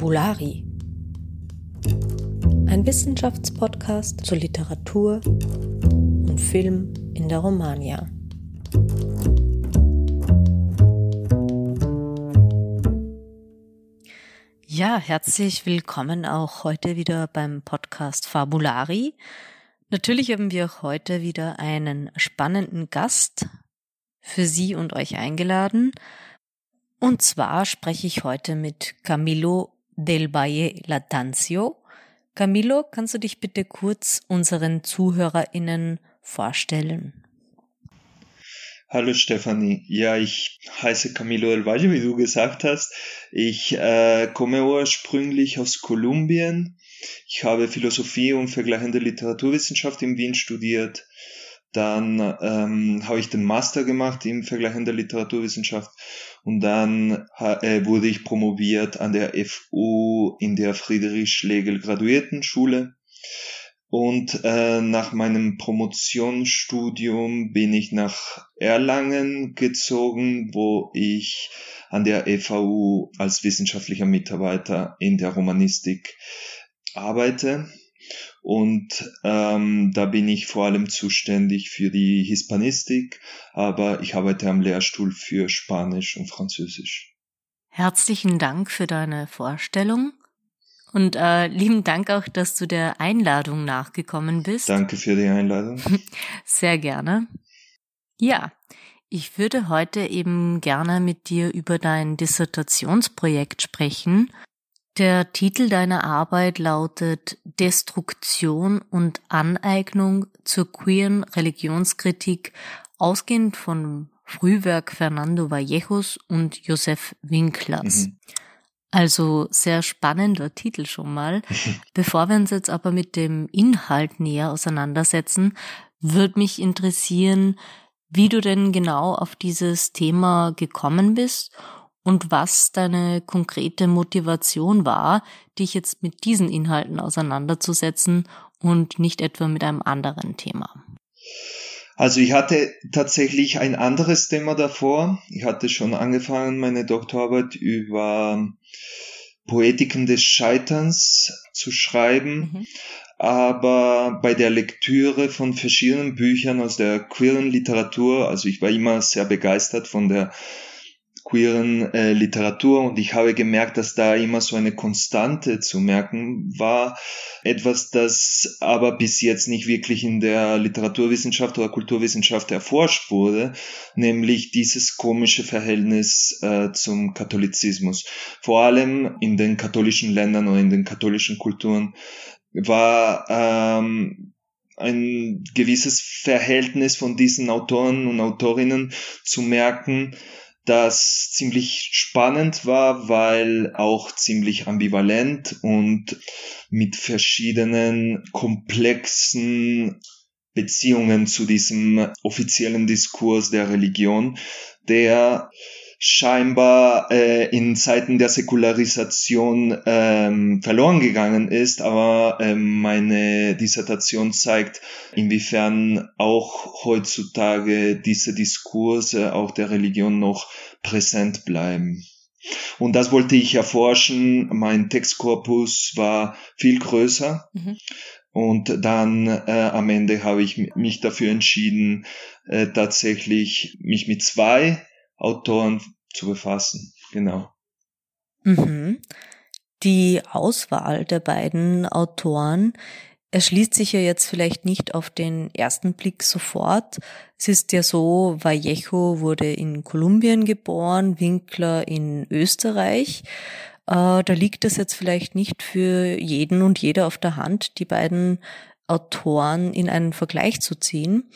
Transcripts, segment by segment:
Fabulari. Ein Wissenschaftspodcast zur Literatur und Film in der Romagna. Ja, herzlich willkommen auch heute wieder beim Podcast Fabulari. Natürlich haben wir heute wieder einen spannenden Gast für Sie und euch eingeladen. Und zwar spreche ich heute mit Camilo del Valle Latanzio. Camilo, kannst du dich bitte kurz unseren ZuhörerInnen vorstellen? Hallo Stefanie. Ja, ich heiße Camilo del Valle, wie du gesagt hast. Ich äh, komme ursprünglich aus Kolumbien. Ich habe Philosophie und vergleichende Literaturwissenschaft in Wien studiert. Dann ähm, habe ich den Master gemacht in vergleichender Literaturwissenschaft und dann äh, wurde ich promoviert an der FU in der Friedrich-Schlegel Graduiertenschule. Und äh, nach meinem Promotionsstudium bin ich nach Erlangen gezogen, wo ich an der EVU als wissenschaftlicher Mitarbeiter in der Romanistik arbeite. Und ähm, da bin ich vor allem zuständig für die Hispanistik, aber ich arbeite am Lehrstuhl für Spanisch und Französisch. Herzlichen Dank für deine Vorstellung. Und äh, lieben Dank auch, dass du der Einladung nachgekommen bist. Danke für die Einladung. Sehr gerne. Ja, ich würde heute eben gerne mit dir über dein Dissertationsprojekt sprechen der Titel deiner Arbeit lautet Destruktion und Aneignung zur queeren Religionskritik, ausgehend von Frühwerk Fernando Vallejos und Josef Winklers. Mhm. Also sehr spannender Titel schon mal. Bevor wir uns jetzt aber mit dem Inhalt näher auseinandersetzen, würde mich interessieren, wie du denn genau auf dieses Thema gekommen bist und was deine konkrete Motivation war, dich jetzt mit diesen Inhalten auseinanderzusetzen und nicht etwa mit einem anderen Thema. Also ich hatte tatsächlich ein anderes Thema davor. Ich hatte schon angefangen, meine Doktorarbeit über Poetiken des Scheiterns zu schreiben. Mhm. Aber bei der Lektüre von verschiedenen Büchern aus der queeren Literatur, also ich war immer sehr begeistert von der queeren äh, Literatur und ich habe gemerkt, dass da immer so eine Konstante zu merken war. Etwas, das aber bis jetzt nicht wirklich in der Literaturwissenschaft oder Kulturwissenschaft erforscht wurde, nämlich dieses komische Verhältnis äh, zum Katholizismus. Vor allem in den katholischen Ländern oder in den katholischen Kulturen war ähm, ein gewisses Verhältnis von diesen Autoren und Autorinnen zu merken, das ziemlich spannend war, weil auch ziemlich ambivalent und mit verschiedenen komplexen Beziehungen zu diesem offiziellen Diskurs der Religion, der scheinbar äh, in Zeiten der Säkularisation ähm, verloren gegangen ist, aber ähm, meine Dissertation zeigt, inwiefern auch heutzutage diese Diskurse auch der Religion noch präsent bleiben. Und das wollte ich erforschen. Mein Textkorpus war viel größer. Mhm. Und dann äh, am Ende habe ich mich dafür entschieden, äh, tatsächlich mich mit zwei Autoren zu befassen. Genau. Mhm. Die Auswahl der beiden Autoren erschließt sich ja jetzt vielleicht nicht auf den ersten Blick sofort. Es ist ja so, Vallejo wurde in Kolumbien geboren, Winkler in Österreich. Äh, da liegt es jetzt vielleicht nicht für jeden und jeder auf der Hand, die beiden Autoren in einen Vergleich zu ziehen.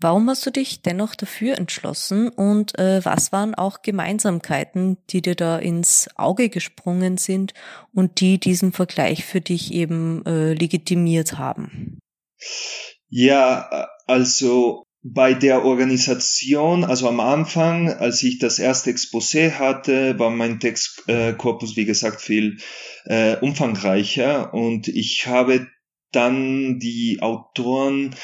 Warum hast du dich dennoch dafür entschlossen und äh, was waren auch Gemeinsamkeiten, die dir da ins Auge gesprungen sind und die diesen Vergleich für dich eben äh, legitimiert haben? Ja, also bei der Organisation, also am Anfang, als ich das erste Exposé hatte, war mein Textkorpus, wie gesagt, viel äh, umfangreicher und ich habe dann die Autoren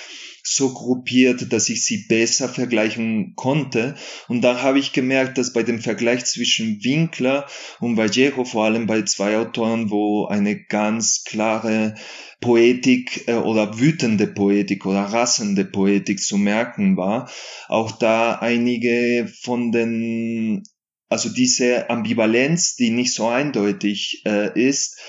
so gruppiert, dass ich sie besser vergleichen konnte. Und da habe ich gemerkt, dass bei dem Vergleich zwischen Winkler und Vallejo, vor allem bei zwei Autoren, wo eine ganz klare Poetik äh, oder wütende Poetik oder rassende Poetik zu merken war, auch da einige von den, also diese Ambivalenz, die nicht so eindeutig äh, ist,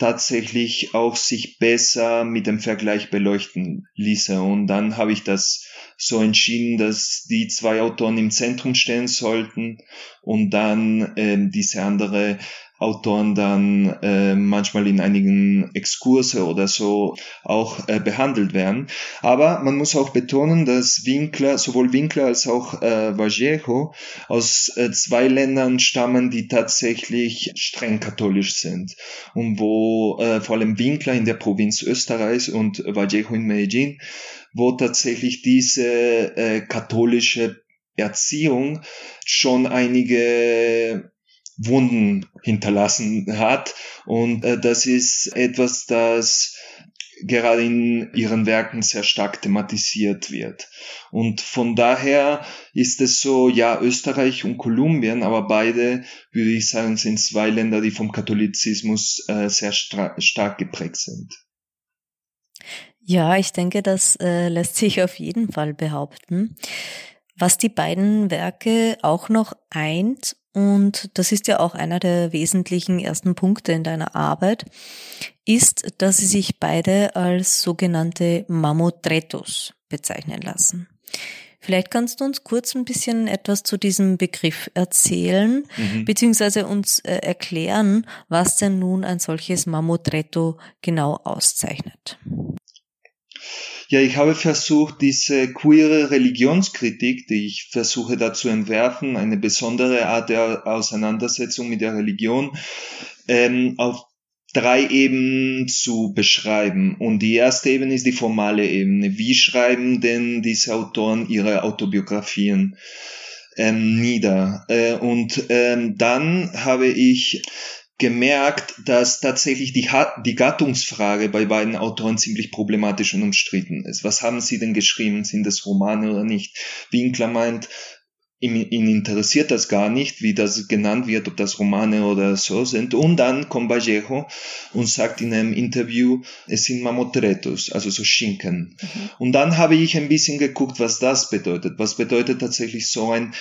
tatsächlich auch sich besser mit dem Vergleich beleuchten ließe. Und dann habe ich das so entschieden, dass die zwei Autoren im Zentrum stehen sollten und dann äh, diese andere Autoren dann äh, manchmal in einigen Exkurse oder so auch äh, behandelt werden. Aber man muss auch betonen, dass Winkler, sowohl Winkler als auch äh, Vallejo aus äh, zwei Ländern stammen, die tatsächlich streng katholisch sind und wo äh, vor allem Winkler in der Provinz Österreich und Vallejo in Medellin, wo tatsächlich diese äh, katholische Erziehung schon einige Wunden hinterlassen hat. Und äh, das ist etwas, das gerade in ihren Werken sehr stark thematisiert wird. Und von daher ist es so, ja, Österreich und Kolumbien, aber beide, würde ich sagen, sind zwei Länder, die vom Katholizismus äh, sehr stark geprägt sind. Ja, ich denke, das äh, lässt sich auf jeden Fall behaupten. Was die beiden Werke auch noch eint und das ist ja auch einer der wesentlichen ersten Punkte in deiner Arbeit, ist, dass sie sich beide als sogenannte Mamotretos bezeichnen lassen. Vielleicht kannst du uns kurz ein bisschen etwas zu diesem Begriff erzählen, mhm. beziehungsweise uns äh, erklären, was denn nun ein solches Mamotreto genau auszeichnet. Ja, ich habe versucht, diese queere Religionskritik, die ich versuche da zu entwerfen, eine besondere Art der Auseinandersetzung mit der Religion, ähm, auf drei Ebenen zu beschreiben. Und die erste Ebene ist die formale Ebene. Wie schreiben denn diese Autoren ihre Autobiografien? Ähm, nieder. Äh, und ähm, dann habe ich gemerkt, dass tatsächlich die, die Gattungsfrage bei beiden Autoren ziemlich problematisch und umstritten ist. Was haben sie denn geschrieben? Sind das Romane oder nicht? Winkler meint, ihn, ihn interessiert das gar nicht, wie das genannt wird, ob das Romane oder so sind. Und dann kommt Vallejo und sagt in einem Interview, es sind Mamotretos, also so Schinken. Mhm. Und dann habe ich ein bisschen geguckt, was das bedeutet. Was bedeutet tatsächlich so ein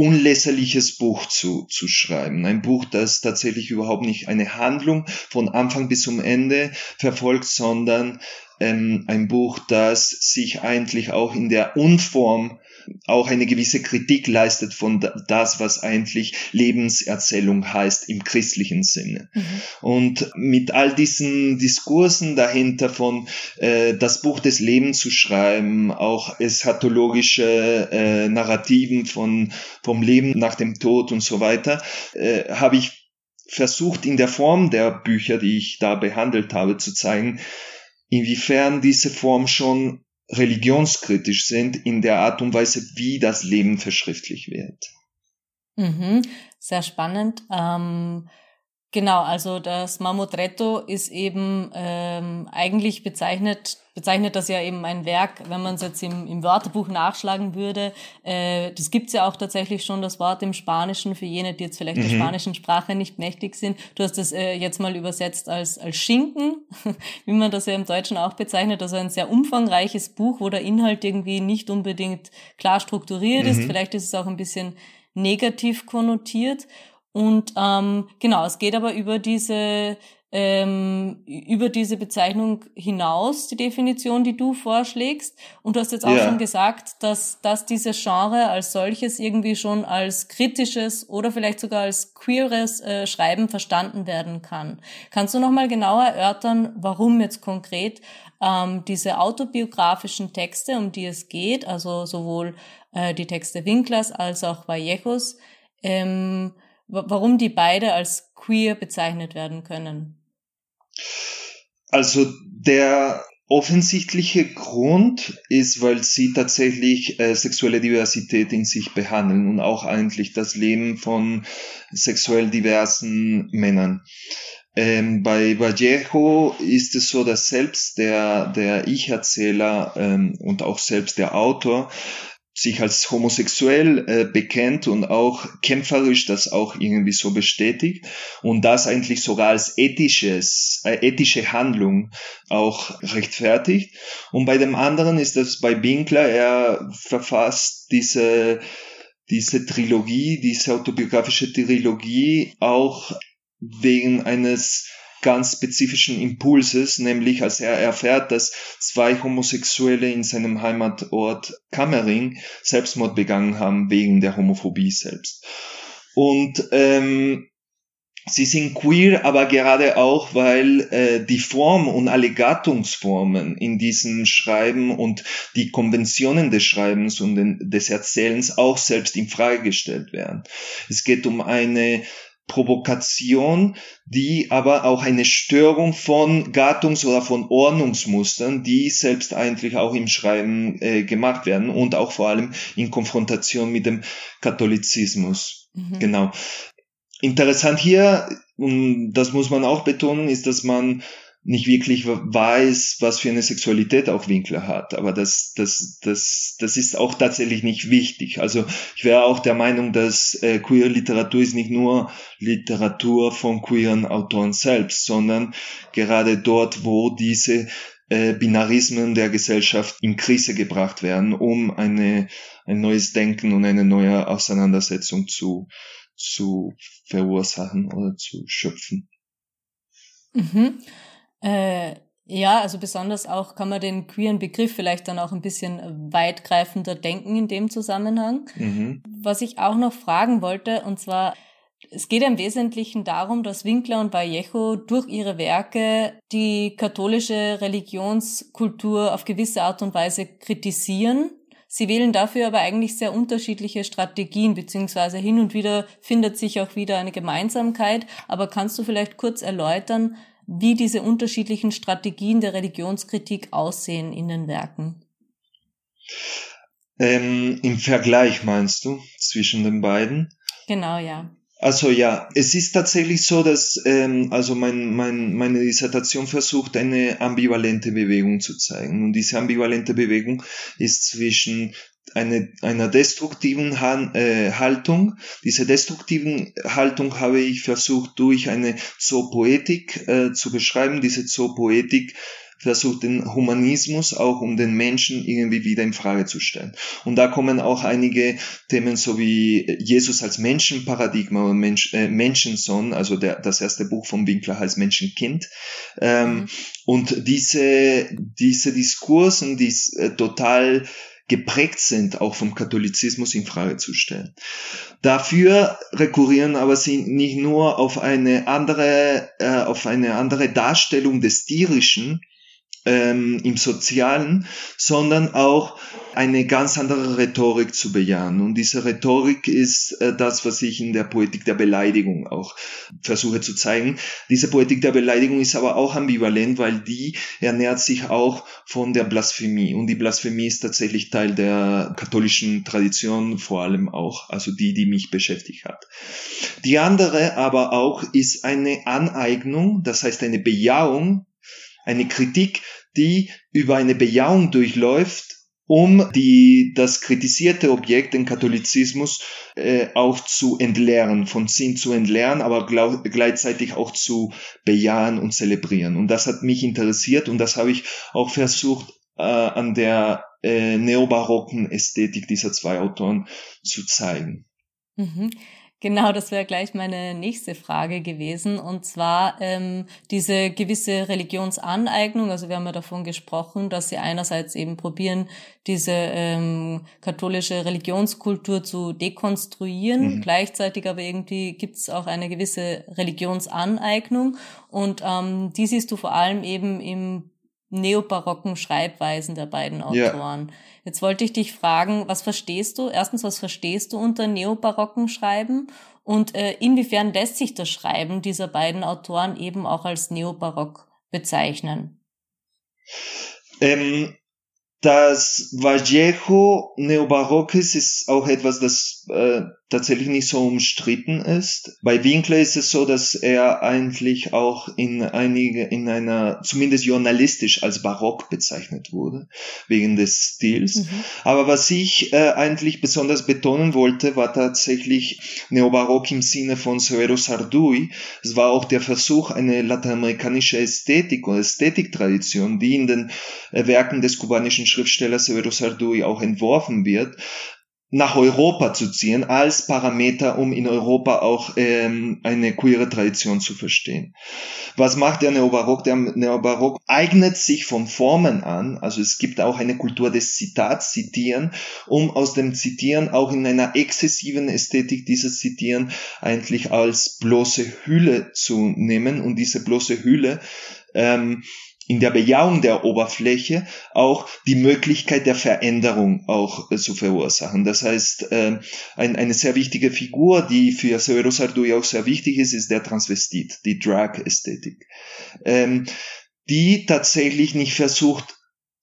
unleserliches Buch zu, zu schreiben. Ein Buch, das tatsächlich überhaupt nicht eine Handlung von Anfang bis zum Ende verfolgt, sondern ähm, ein Buch, das sich eigentlich auch in der Unform auch eine gewisse Kritik leistet von das, was eigentlich Lebenserzählung heißt im christlichen Sinne. Mhm. Und mit all diesen Diskursen dahinter von äh, das Buch des Lebens zu schreiben, auch eschatologische äh, Narrativen von vom Leben nach dem Tod und so weiter, äh, habe ich versucht in der Form der Bücher, die ich da behandelt habe, zu zeigen, inwiefern diese Form schon religionskritisch sind in der Art und Weise, wie das Leben verschriftlich wird. Mhm, sehr spannend. Ähm, genau, also das Mamotretto ist eben ähm, eigentlich bezeichnet bezeichnet das ja eben ein Werk, wenn man es jetzt im, im Wörterbuch nachschlagen würde. Äh, das gibt's ja auch tatsächlich schon, das Wort im Spanischen, für jene, die jetzt vielleicht mhm. der spanischen Sprache nicht mächtig sind. Du hast es äh, jetzt mal übersetzt als, als Schinken, wie man das ja im Deutschen auch bezeichnet. Also ein sehr umfangreiches Buch, wo der Inhalt irgendwie nicht unbedingt klar strukturiert mhm. ist. Vielleicht ist es auch ein bisschen negativ konnotiert. Und ähm, genau, es geht aber über diese ähm, über diese Bezeichnung hinaus, die Definition, die du vorschlägst. Und du hast jetzt auch ja. schon gesagt, dass, dass dieses Genre als solches irgendwie schon als kritisches oder vielleicht sogar als queeres äh, Schreiben verstanden werden kann. Kannst du nochmal genauer erörtern, warum jetzt konkret ähm, diese autobiografischen Texte, um die es geht, also sowohl äh, die Texte Winklers als auch Vallejos, ähm, warum die beide als queer bezeichnet werden können? Also der offensichtliche Grund ist, weil sie tatsächlich äh, sexuelle Diversität in sich behandeln und auch eigentlich das Leben von sexuell diversen Männern. Ähm, bei Vallejo ist es so, dass selbst der, der Ich-Erzähler ähm, und auch selbst der Autor sich als homosexuell äh, bekennt und auch kämpferisch das auch irgendwie so bestätigt und das eigentlich sogar als ethisches, äh, ethische Handlung auch rechtfertigt. Und bei dem anderen ist das bei Winkler, er verfasst diese, diese Trilogie, diese autobiografische Trilogie auch wegen eines ganz spezifischen Impulses, nämlich als er erfährt, dass zwei Homosexuelle in seinem Heimatort Kammering Selbstmord begangen haben wegen der Homophobie selbst. Und ähm, sie sind queer, aber gerade auch, weil äh, die Form und alle Gattungsformen in diesem Schreiben und die Konventionen des Schreibens und den, des Erzählens auch selbst in Frage gestellt werden. Es geht um eine Provokation, die aber auch eine Störung von Gattungs- oder von Ordnungsmustern, die selbst eigentlich auch im Schreiben äh, gemacht werden und auch vor allem in Konfrontation mit dem Katholizismus. Mhm. Genau. Interessant hier, und das muss man auch betonen, ist, dass man nicht wirklich weiß, was für eine Sexualität auch Winkler hat. Aber das, das, das, das ist auch tatsächlich nicht wichtig. Also ich wäre auch der Meinung, dass äh, queer Literatur ist nicht nur Literatur von queeren Autoren selbst, sondern gerade dort, wo diese äh, Binarismen der Gesellschaft in Krise gebracht werden, um eine, ein neues Denken und eine neue Auseinandersetzung zu, zu verursachen oder zu schöpfen. Mhm. Äh, ja, also besonders auch kann man den queeren Begriff vielleicht dann auch ein bisschen weitgreifender denken in dem Zusammenhang. Mhm. Was ich auch noch fragen wollte, und zwar, es geht im Wesentlichen darum, dass Winkler und Vallejo durch ihre Werke die katholische Religionskultur auf gewisse Art und Weise kritisieren. Sie wählen dafür aber eigentlich sehr unterschiedliche Strategien, beziehungsweise hin und wieder findet sich auch wieder eine Gemeinsamkeit. Aber kannst du vielleicht kurz erläutern, wie diese unterschiedlichen Strategien der Religionskritik aussehen in den Werken. Ähm, Im Vergleich meinst du zwischen den beiden? Genau, ja. Also ja, es ist tatsächlich so, dass ähm, also mein, mein, meine Dissertation versucht, eine ambivalente Bewegung zu zeigen. Und diese ambivalente Bewegung ist zwischen eine, einer destruktiven Han, äh, Haltung. Diese destruktiven Haltung habe ich versucht durch eine Zoopoetik äh, zu beschreiben. Diese Zoopoetik versucht den Humanismus auch um den Menschen irgendwie wieder in Frage zu stellen. Und da kommen auch einige Themen so wie Jesus als Menschenparadigma und Mensch, äh, Menschensohn, also der, das erste Buch vom Winkler heißt Menschenkind. Ähm, mhm. Und diese, diese Diskursen, die äh, total geprägt sind, auch vom Katholizismus in Frage zu stellen. Dafür rekurrieren aber sie nicht nur auf eine andere, äh, auf eine andere Darstellung des Tierischen, ähm, im Sozialen, sondern auch eine ganz andere Rhetorik zu bejahen. Und diese Rhetorik ist äh, das, was ich in der Poetik der Beleidigung auch versuche zu zeigen. Diese Poetik der Beleidigung ist aber auch ambivalent, weil die ernährt sich auch von der Blasphemie. Und die Blasphemie ist tatsächlich Teil der katholischen Tradition, vor allem auch, also die, die mich beschäftigt hat. Die andere aber auch ist eine Aneignung, das heißt eine Bejahung eine Kritik, die über eine Bejahung durchläuft, um die, das kritisierte Objekt, den Katholizismus, äh, auch zu entleeren, von Sinn zu entleeren, aber glaub, gleichzeitig auch zu bejahen und zelebrieren. Und das hat mich interessiert und das habe ich auch versucht, äh, an der äh, neobarocken Ästhetik dieser zwei Autoren zu zeigen. Mhm. Genau, das wäre gleich meine nächste Frage gewesen. Und zwar ähm, diese gewisse Religionsaneignung. Also wir haben ja davon gesprochen, dass sie einerseits eben probieren, diese ähm, katholische Religionskultur zu dekonstruieren. Mhm. Gleichzeitig aber irgendwie gibt es auch eine gewisse Religionsaneignung. Und ähm, die siehst du vor allem eben im neobarocken Schreibweisen der beiden Autoren. Ja. Jetzt wollte ich dich fragen, was verstehst du? Erstens, was verstehst du unter neobarocken Schreiben? Und äh, inwiefern lässt sich das Schreiben dieser beiden Autoren eben auch als neobarock bezeichnen? Ähm, das Vallejo Neobarockes ist auch etwas, das äh, tatsächlich nicht so umstritten ist. Bei Winkler ist es so, dass er eigentlich auch in einige, in einer, zumindest journalistisch als barock bezeichnet wurde, wegen des Stils. Mhm. Aber was ich äh, eigentlich besonders betonen wollte, war tatsächlich Neobarock im Sinne von Severo Sarduy. Es war auch der Versuch, eine lateinamerikanische Ästhetik oder Ästhetiktradition, die in den äh, Werken des kubanischen Schriftstellers Severo Sarduy auch entworfen wird, nach Europa zu ziehen als Parameter, um in Europa auch ähm, eine queere Tradition zu verstehen. Was macht der Neobarock? Der Neobarock eignet sich von Formen an, also es gibt auch eine Kultur des Zitats, Zitieren, um aus dem Zitieren auch in einer exzessiven Ästhetik dieses Zitieren eigentlich als bloße Hülle zu nehmen und diese bloße Hülle ähm, in der Bejahung der Oberfläche auch die Möglichkeit der Veränderung auch äh, zu verursachen. Das heißt, äh, ein, eine sehr wichtige Figur, die für Severo Sarduy auch sehr wichtig ist, ist der Transvestit, die Drag-Ästhetik, ähm, die tatsächlich nicht versucht,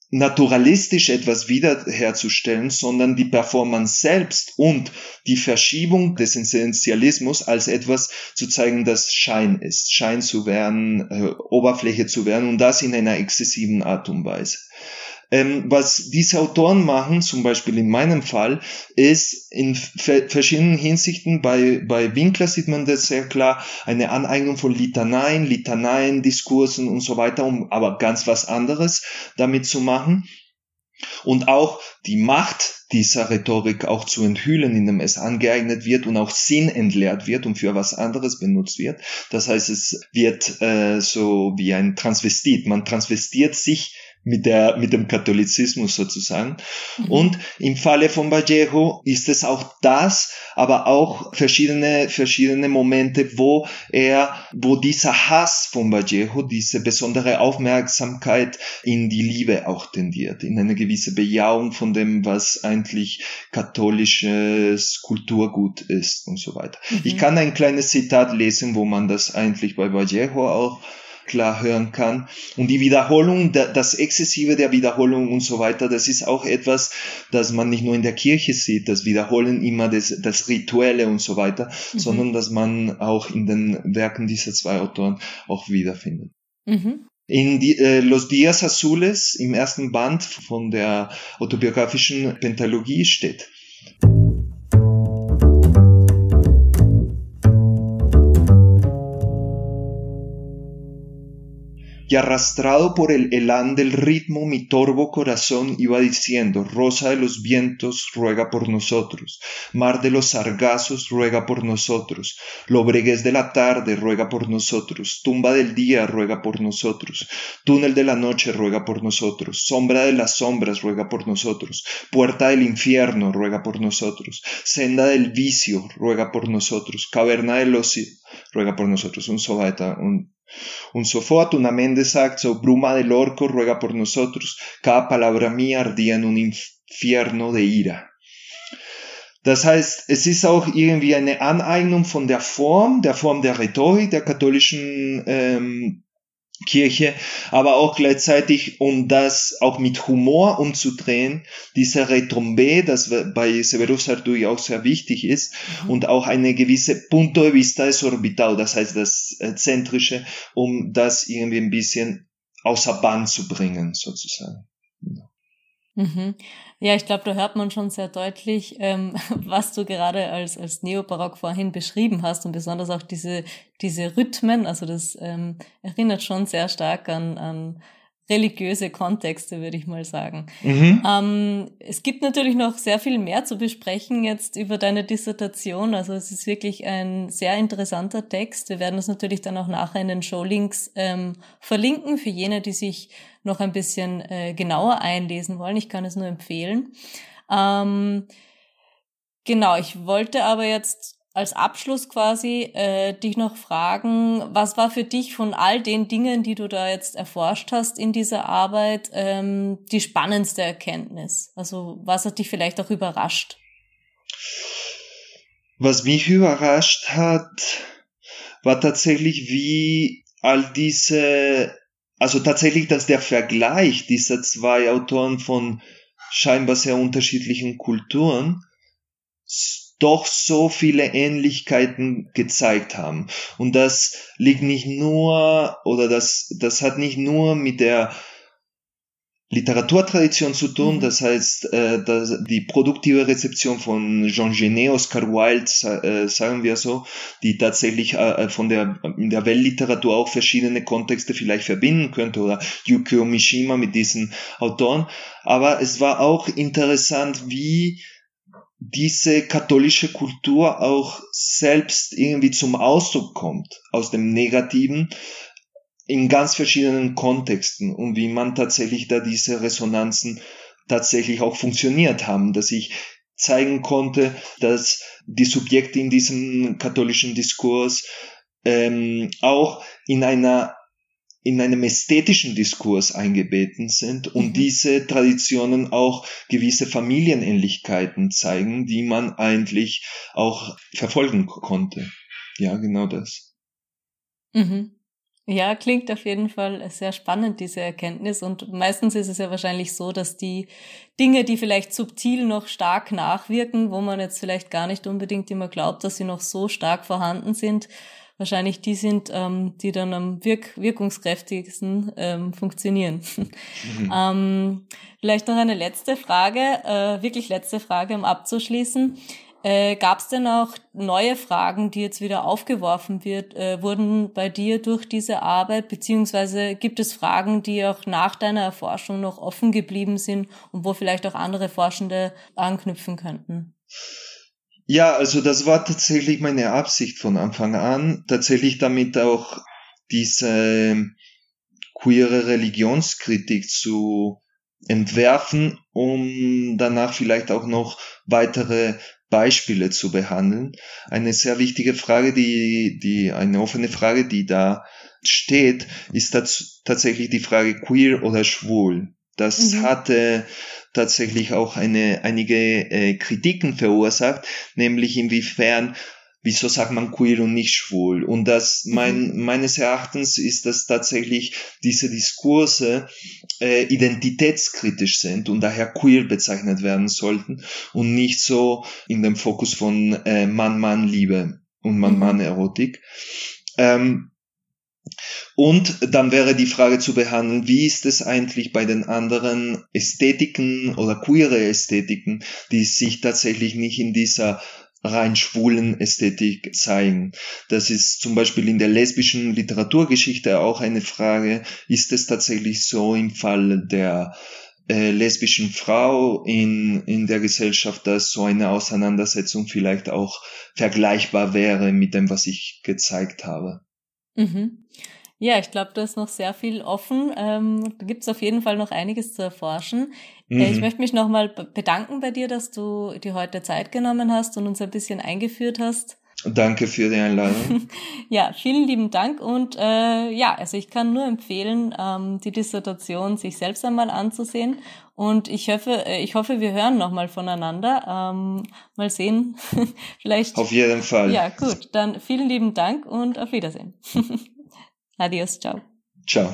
naturalistisch etwas wiederherzustellen, sondern die Performance selbst und die Verschiebung des Essentialismus als etwas zu zeigen, das Schein ist, Schein zu werden, äh, Oberfläche zu werden und das in einer exzessiven Art und Weise. Ähm, was diese Autoren machen, zum Beispiel in meinem Fall, ist in verschiedenen Hinsichten, bei, bei Winkler sieht man das sehr klar, eine Aneignung von Litaneien, Litaneien, Diskursen und so weiter, um aber ganz was anderes damit zu machen. Und auch die Macht dieser Rhetorik auch zu enthüllen, indem es angeeignet wird und auch Sinn entleert wird und für was anderes benutzt wird. Das heißt, es wird äh, so wie ein Transvestit. Man transvestiert sich mit der, mit dem Katholizismus sozusagen. Mhm. Und im Falle von Vallejo ist es auch das, aber auch verschiedene, verschiedene Momente, wo er, wo dieser Hass von Vallejo, diese besondere Aufmerksamkeit in die Liebe auch tendiert, in eine gewisse Bejahung von dem, was eigentlich katholisches Kulturgut ist und so weiter. Mhm. Ich kann ein kleines Zitat lesen, wo man das eigentlich bei Vallejo auch klar hören kann. Und die Wiederholung, das Exzessive der Wiederholung und so weiter, das ist auch etwas, das man nicht nur in der Kirche sieht, das Wiederholen immer des, das Rituelle und so weiter, mhm. sondern dass man auch in den Werken dieser zwei Autoren auch wiederfindet. Mhm. In die, äh, Los Días Azules im ersten Band von der autobiografischen Pentalogie steht, arrastrado por el helán del ritmo mi torvo corazón iba diciendo, Rosa de los vientos, ruega por nosotros, mar de los sargazos, ruega por nosotros, lobreguez de la tarde, ruega por nosotros, tumba del día, ruega por nosotros, túnel de la noche, ruega por nosotros, sombra de las sombras, ruega por nosotros, puerta del infierno, ruega por nosotros, senda del vicio, ruega por nosotros, caverna del ocio, ruega por nosotros, un sobaeta, un Un sofort, una sagt, so bruma del orco ruega por nosotros, cada palabra mía ardía en un infierno de ira. Das heißt, es ist auch irgendwie eine Aneignung von der Form, der Form der Rhetorik der katholischen ähm, Kirche, aber auch gleichzeitig, um das auch mit Humor umzudrehen, diese Retombe, das bei Severo Sarduy auch sehr wichtig ist, mhm. und auch eine gewisse Punto de vista desorbital, das heißt das äh, Zentrische, um das irgendwie ein bisschen außer Bahn zu bringen, sozusagen. Mhm. Ja, ich glaube, da hört man schon sehr deutlich, ähm, was du gerade als, als Neobarock vorhin beschrieben hast und besonders auch diese, diese Rhythmen. Also das ähm, erinnert schon sehr stark an, an religiöse Kontexte, würde ich mal sagen. Mhm. Ähm, es gibt natürlich noch sehr viel mehr zu besprechen jetzt über deine Dissertation. Also es ist wirklich ein sehr interessanter Text. Wir werden es natürlich dann auch nachher in den Showlinks ähm, verlinken für jene, die sich noch ein bisschen äh, genauer einlesen wollen. Ich kann es nur empfehlen. Ähm, genau, ich wollte aber jetzt als Abschluss quasi äh, dich noch fragen, was war für dich von all den Dingen, die du da jetzt erforscht hast in dieser Arbeit, ähm, die spannendste Erkenntnis? Also was hat dich vielleicht auch überrascht? Was mich überrascht hat, war tatsächlich, wie all diese, also tatsächlich, dass der Vergleich dieser zwei Autoren von scheinbar sehr unterschiedlichen Kulturen doch so viele Ähnlichkeiten gezeigt haben. Und das liegt nicht nur, oder das, das hat nicht nur mit der Literaturtradition zu tun, mhm. das heißt, äh, dass die produktive Rezeption von Jean Genet, Oscar Wilde, äh, sagen wir so, die tatsächlich äh, von der, in der Weltliteratur auch verschiedene Kontexte vielleicht verbinden könnte, oder Yukio Mishima mit diesen Autoren. Aber es war auch interessant, wie diese katholische Kultur auch selbst irgendwie zum Ausdruck kommt, aus dem Negativen, in ganz verschiedenen Kontexten und wie man tatsächlich da diese Resonanzen tatsächlich auch funktioniert haben, dass ich zeigen konnte, dass die Subjekte in diesem katholischen Diskurs ähm, auch in einer in einem ästhetischen Diskurs eingebeten sind und mhm. diese Traditionen auch gewisse Familienähnlichkeiten zeigen, die man eigentlich auch verfolgen konnte. Ja, genau das. Mhm. Ja, klingt auf jeden Fall sehr spannend, diese Erkenntnis. Und meistens ist es ja wahrscheinlich so, dass die Dinge, die vielleicht subtil noch stark nachwirken, wo man jetzt vielleicht gar nicht unbedingt immer glaubt, dass sie noch so stark vorhanden sind, wahrscheinlich die sind, ähm, die dann am wirk wirkungskräftigsten ähm, funktionieren. Mhm. ähm, vielleicht noch eine letzte Frage, äh, wirklich letzte Frage, um abzuschließen. Äh, Gab es denn auch neue Fragen, die jetzt wieder aufgeworfen wird, äh, wurden bei dir durch diese Arbeit, beziehungsweise gibt es Fragen, die auch nach deiner Erforschung noch offen geblieben sind und wo vielleicht auch andere Forschende anknüpfen könnten? Ja, also das war tatsächlich meine Absicht von Anfang an, tatsächlich damit auch diese queere Religionskritik zu entwerfen, um danach vielleicht auch noch weitere Beispiele zu behandeln. Eine sehr wichtige Frage, die, die, eine offene Frage, die da steht, ist tatsächlich die Frage queer oder schwul. Das mhm. hatte tatsächlich auch eine, einige äh, Kritiken verursacht, nämlich inwiefern wieso sagt man queer und nicht schwul? Und das mein, mhm. meines Erachtens ist das tatsächlich diese Diskurse äh, identitätskritisch sind und daher queer bezeichnet werden sollten und nicht so in dem Fokus von äh, Mann-Mann-Liebe und Mann-Mann-Erotik. Ähm, und dann wäre die Frage zu behandeln, wie ist es eigentlich bei den anderen Ästhetiken oder queere Ästhetiken, die sich tatsächlich nicht in dieser rein schwulen Ästhetik zeigen. Das ist zum Beispiel in der lesbischen Literaturgeschichte auch eine Frage, ist es tatsächlich so im Fall der äh, lesbischen Frau in, in der Gesellschaft, dass so eine Auseinandersetzung vielleicht auch vergleichbar wäre mit dem, was ich gezeigt habe. Mhm. Ja, ich glaube, da ist noch sehr viel offen. Ähm, da gibt es auf jeden Fall noch einiges zu erforschen. Mhm. Äh, ich mhm. möchte mich nochmal bedanken bei dir, dass du dir heute Zeit genommen hast und uns ein bisschen eingeführt hast. Danke für die Einladung. ja, vielen lieben Dank und äh, ja, also ich kann nur empfehlen, ähm, die Dissertation sich selbst einmal anzusehen und ich hoffe, äh, ich hoffe, wir hören nochmal voneinander. Ähm, mal sehen, vielleicht. Auf jeden Fall. Ja, gut, dann vielen lieben Dank und auf Wiedersehen. Adios, ciao. Ciao.